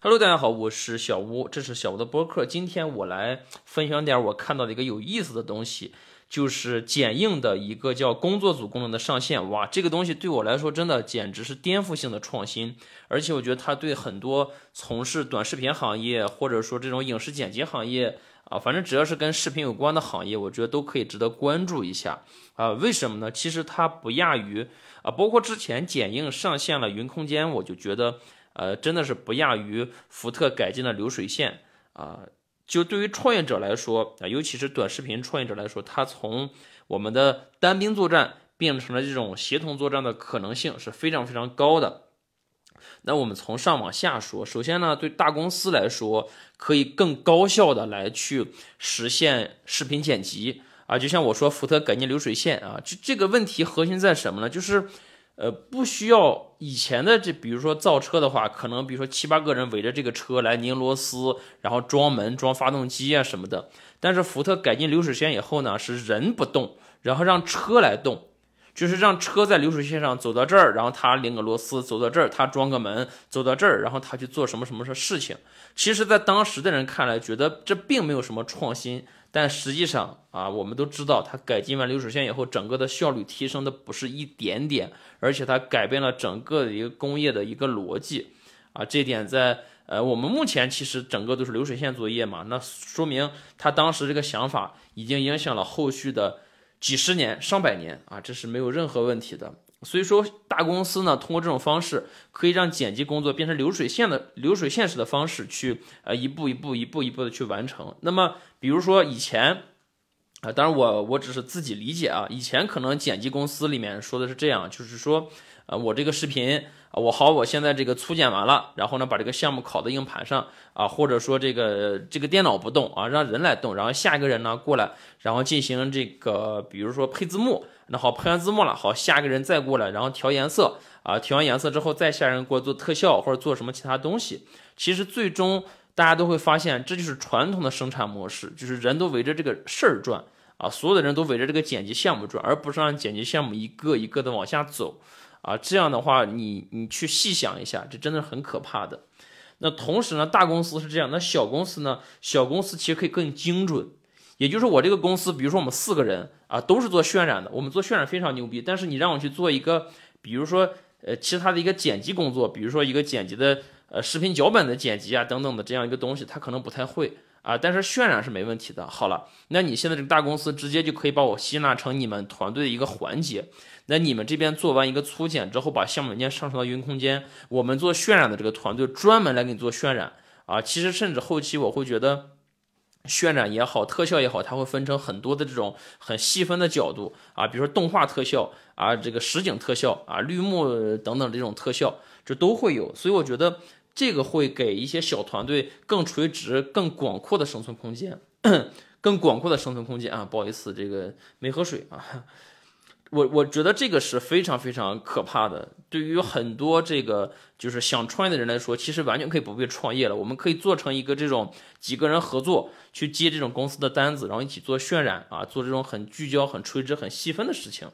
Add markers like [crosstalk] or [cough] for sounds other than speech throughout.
Hello，大家好，我是小吴，这是小吴的播客。今天我来分享点我看到的一个有意思的东西，就是剪映的一个叫工作组功能的上线。哇，这个东西对我来说真的简直是颠覆性的创新，而且我觉得它对很多从事短视频行业或者说这种影视剪辑行业啊，反正只要是跟视频有关的行业，我觉得都可以值得关注一下啊。为什么呢？其实它不亚于啊，包括之前剪映上线了云空间，我就觉得。呃，真的是不亚于福特改进的流水线啊！就对于创业者来说啊，尤其是短视频创业者来说，它从我们的单兵作战变成了这种协同作战的可能性是非常非常高的。那我们从上往下说，首先呢，对大公司来说，可以更高效的来去实现视频剪辑啊，就像我说福特改进流水线啊，这这个问题核心在什么呢？就是。呃，不需要以前的这，比如说造车的话，可能比如说七八个人围着这个车来拧螺丝，然后装门、装发动机啊什么的。但是福特改进流水线以后呢，是人不动，然后让车来动，就是让车在流水线上走到这儿，然后他拧个螺丝，走到这儿他装个门，走到这儿，然后他去做什么什么事事情。其实，在当时的人看来，觉得这并没有什么创新。但实际上啊，我们都知道，它改进完流水线以后，整个的效率提升的不是一点点，而且它改变了整个的一个工业的一个逻辑啊。这点在呃，我们目前其实整个都是流水线作业嘛，那说明他当时这个想法已经影响了后续的几十年、上百年啊，这是没有任何问题的。所以说，大公司呢，通过这种方式，可以让剪辑工作变成流水线的流水线式的方式去，呃，一步一步、一步一步的去完成。那么，比如说以前，啊，当然我我只是自己理解啊，以前可能剪辑公司里面说的是这样，就是说，啊，我这个视频。啊，我好，我现在这个粗剪完了，然后呢，把这个项目拷到硬盘上啊，或者说这个这个电脑不动啊，让人来动，然后下一个人呢过来，然后进行这个，比如说配字幕，那好，配完字幕了，好，下一个人再过来，然后调颜色啊，调完颜色之后，再下人给我做特效或者做什么其他东西。其实最终大家都会发现，这就是传统的生产模式，就是人都围着这个事儿转啊，所有的人都围着这个剪辑项目转，而不是让剪辑项目一个一个的往下走。啊，这样的话，你你去细想一下，这真的是很可怕的。那同时呢，大公司是这样，那小公司呢？小公司其实可以更精准，也就是我这个公司，比如说我们四个人啊，都是做渲染的，我们做渲染非常牛逼。但是你让我去做一个，比如说呃其他的一个剪辑工作，比如说一个剪辑的呃视频脚本的剪辑啊等等的这样一个东西，他可能不太会。啊，但是渲染是没问题的。好了，那你现在这个大公司直接就可以把我吸纳成你们团队的一个环节。那你们这边做完一个粗剪之后，把项目文件上传到云空间，我们做渲染的这个团队专门来给你做渲染啊。其实甚至后期我会觉得，渲染也好，特效也好，它会分成很多的这种很细分的角度啊，比如说动画特效啊，这个实景特效啊，绿幕等等这种特效，这都会有。所以我觉得。这个会给一些小团队更垂直、更广阔的生存空间，[clears throat] 更广阔的生存空间啊！不好意思，这个没喝水啊。[laughs] 我我觉得这个是非常非常可怕的。对于很多这个就是想创业的人来说，其实完全可以不必创业了。我们可以做成一个这种几个人合作去接这种公司的单子，然后一起做渲染啊，做这种很聚焦、很垂直、很细分的事情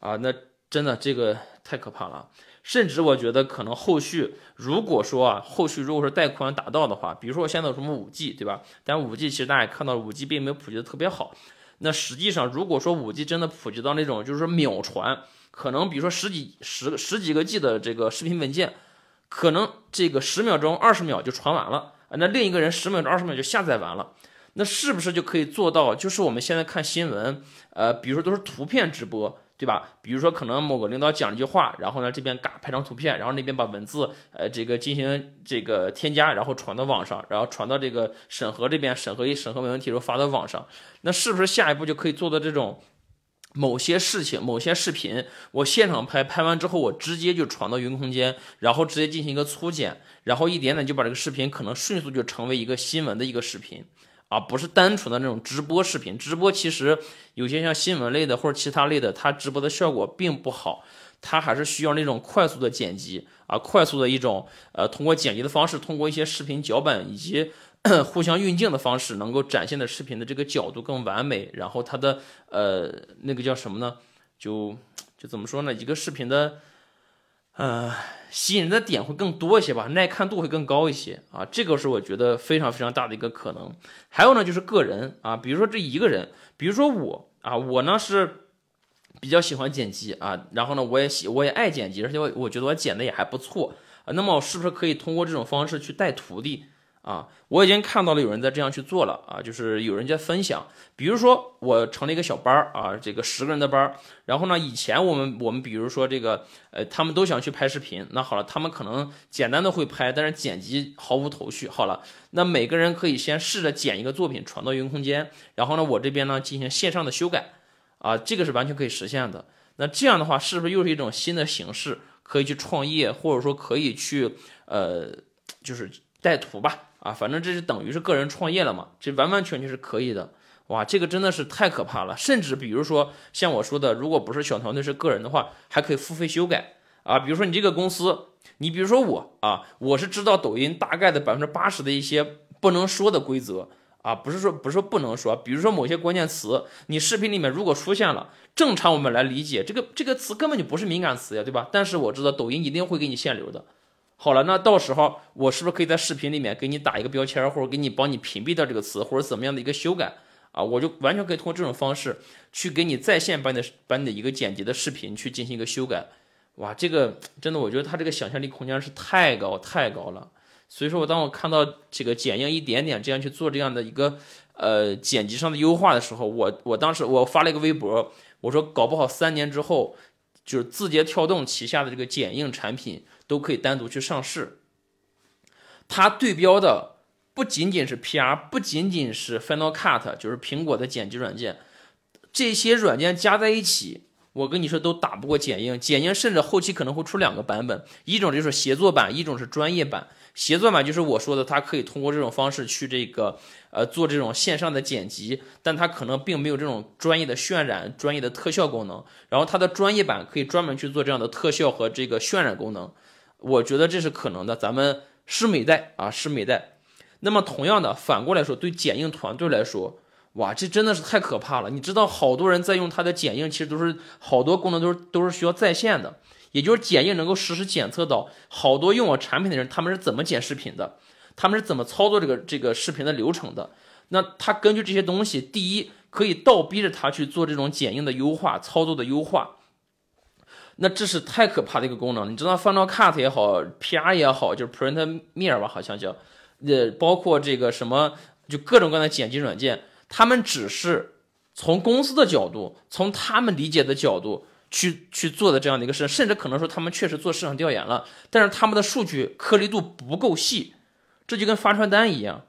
啊。那真的这个太可怕了。甚至我觉得可能后续，如果说啊，后续如果说带宽达到的话，比如说我现在有什么五 G，对吧？但五 G 其实大家也看到，五 G 并没有普及的特别好。那实际上，如果说五 G 真的普及到那种就是说秒传，可能比如说十几十十几个 G 的这个视频文件，可能这个十秒钟、二十秒就传完了，那另一个人十秒钟、二十秒就下载完了，那是不是就可以做到？就是我们现在看新闻，呃，比如说都是图片直播。对吧？比如说，可能某个领导讲一句话，然后呢，这边嘎拍张图片，然后那边把文字，呃，这个进行这个添加，然后传到网上，然后传到这个审核这边，审核一审核没问题，然后发到网上。那是不是下一步就可以做到这种某些事情、某些视频，我现场拍拍完之后，我直接就传到云空间，然后直接进行一个粗剪，然后一点点就把这个视频可能迅速就成为一个新闻的一个视频。啊，不是单纯的那种直播视频，直播其实有些像新闻类的或者其他类的，它直播的效果并不好，它还是需要那种快速的剪辑啊，快速的一种呃，通过剪辑的方式，通过一些视频脚本以及 [coughs] 互相运镜的方式，能够展现的视频的这个角度更完美，然后它的呃那个叫什么呢？就就怎么说呢？一个视频的。呃，吸引人的点会更多一些吧，耐看度会更高一些啊，这个是我觉得非常非常大的一个可能。还有呢，就是个人啊，比如说这一个人，比如说我啊，我呢是比较喜欢剪辑啊，然后呢我也喜我也爱剪辑，而且我我觉得我剪的也还不错啊，那么我是不是可以通过这种方式去带徒弟？啊，我已经看到了有人在这样去做了啊，就是有人在分享，比如说我成立一个小班儿啊，这个十个人的班儿，然后呢，以前我们我们比如说这个呃，他们都想去拍视频，那好了，他们可能简单的会拍，但是剪辑毫无头绪。好了，那每个人可以先试着剪一个作品传到云空间，然后呢，我这边呢进行线上的修改，啊，这个是完全可以实现的。那这样的话，是不是又是一种新的形式，可以去创业，或者说可以去呃，就是带图吧？啊，反正这是等于是个人创业了嘛，这完完全全是可以的。哇，这个真的是太可怕了。甚至比如说像我说的，如果不是小团队是个人的话，还可以付费修改啊。比如说你这个公司，你比如说我啊，我是知道抖音大概的百分之八十的一些不能说的规则啊，不是说不是说不能说，比如说某些关键词，你视频里面如果出现了，正常我们来理解这个这个词根本就不是敏感词呀，对吧？但是我知道抖音一定会给你限流的。好了，那到时候我是不是可以在视频里面给你打一个标签，或者给你帮你屏蔽掉这个词，或者怎么样的一个修改啊？我就完全可以通过这种方式去给你在线把你的把你的一个剪辑的视频去进行一个修改。哇，这个真的，我觉得他这个想象力空间是太高太高了。所以说我当我看到这个剪映一点点这样去做这样的一个呃剪辑上的优化的时候，我我当时我发了一个微博，我说搞不好三年之后，就是字节跳动旗下的这个剪映产品。都可以单独去上市。它对标的不仅仅是 PR，不仅仅是 Final Cut，就是苹果的剪辑软件。这些软件加在一起，我跟你说都打不过剪映。剪映甚至后期可能会出两个版本，一种就是协作版，一种是专业版。协作版就是我说的，它可以通过这种方式去这个呃做这种线上的剪辑，但它可能并没有这种专业的渲染、专业的特效功能。然后它的专业版可以专门去做这样的特效和这个渲染功能。我觉得这是可能的，咱们拭目以待啊，拭目以待。那么同样的，反过来说，对剪映团队来说，哇，这真的是太可怕了。你知道，好多人在用它的剪映，其实都是好多功能都是都是需要在线的，也就是剪映能够实时检测到好多用我产品的人，他们是怎么剪视频的，他们是怎么操作这个这个视频的流程的。那他根据这些东西，第一可以倒逼着他去做这种剪映的优化、操作的优化。那这是太可怕的一个功能，你知道，Final Cut 也好，PR 也好，就是 Print Mir 吧，好像叫，呃，包括这个什么，就各种各样的剪辑软件，他们只是从公司的角度，从他们理解的角度去去做的这样的一个事，甚至可能说他们确实做市场调研了，但是他们的数据颗粒度不够细，这就跟发传单一样，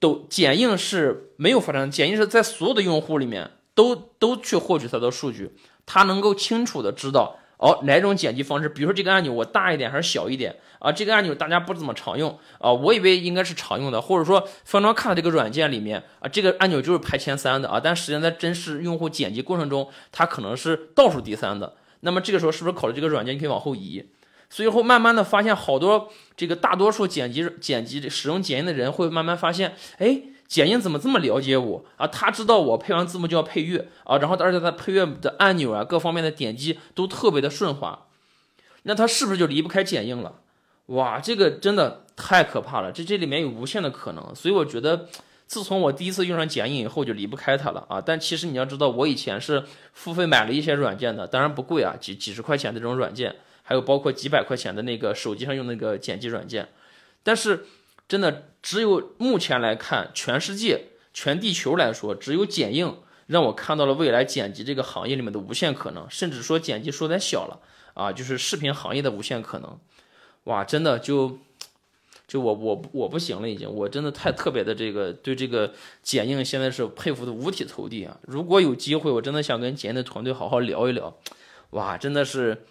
都剪映是没有发传单，剪映是在所有的用户里面都都去获取它的数据。他能够清楚的知道哦哪种剪辑方式，比如说这个按钮我大一点还是小一点啊？这个按钮大家不怎么常用啊？我以为应该是常用的，或者说 Final Cut 这个软件里面啊，这个按钮就是排前三的啊，但实际上在真实用户剪辑过程中，它可能是倒数第三的。那么这个时候是不是考虑这个软件可以往后移？所以后慢慢的发现好多这个大多数剪辑剪辑使用剪映的人会慢慢发现，哎。剪映怎么这么了解我啊？他知道我配完字幕就要配乐啊，然后而且他配乐的按钮啊，各方面的点击都特别的顺滑，那他是不是就离不开剪映了？哇，这个真的太可怕了，这这里面有无限的可能，所以我觉得自从我第一次用上剪映以后就离不开它了啊。但其实你要知道，我以前是付费买了一些软件的，当然不贵啊，几几十块钱的这种软件，还有包括几百块钱的那个手机上用那个剪辑软件，但是。真的只有目前来看，全世界、全地球来说，只有剪映让我看到了未来剪辑这个行业里面的无限可能，甚至说剪辑说点小了啊，就是视频行业的无限可能。哇，真的就就我我我不行了，已经，我真的太特别的这个对这个剪映现在是佩服的五体投地啊！如果有机会，我真的想跟剪映的团队好好聊一聊。哇，真的是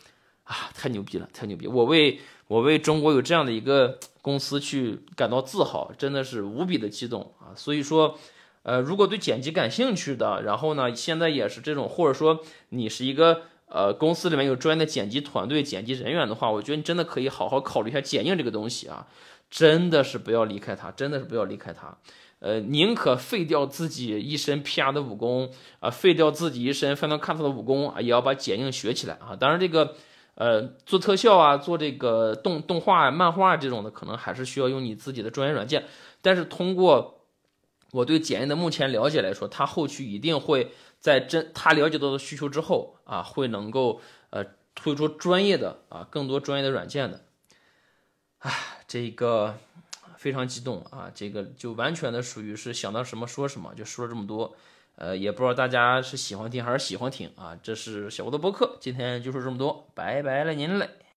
啊，太牛逼了，太牛逼！我为我为中国有这样的一个。公司去感到自豪，真的是无比的激动啊！所以说，呃，如果对剪辑感兴趣的，然后呢，现在也是这种，或者说你是一个呃公司里面有专业的剪辑团队、剪辑人员的话，我觉得你真的可以好好考虑一下剪映这个东西啊！真的是不要离开它，真的是不要离开它，呃，宁可废掉自己一身 PR 的武功啊，废掉自己一身 Final Cut 的武功啊，也要把剪映学起来啊！当然这个。呃，做特效啊，做这个动动画、漫画这种的，可能还是需要用你自己的专业软件。但是通过我对检验的目前了解来说，它后续一定会在真他了解到的需求之后啊，会能够呃推出专业的啊更多专业的软件的。唉，这个非常激动啊，这个就完全的属于是想到什么说什么，就说了这么多。呃，也不知道大家是喜欢听还是喜欢听啊。这是小吴的播客，今天就说这么多，拜拜了您嘞。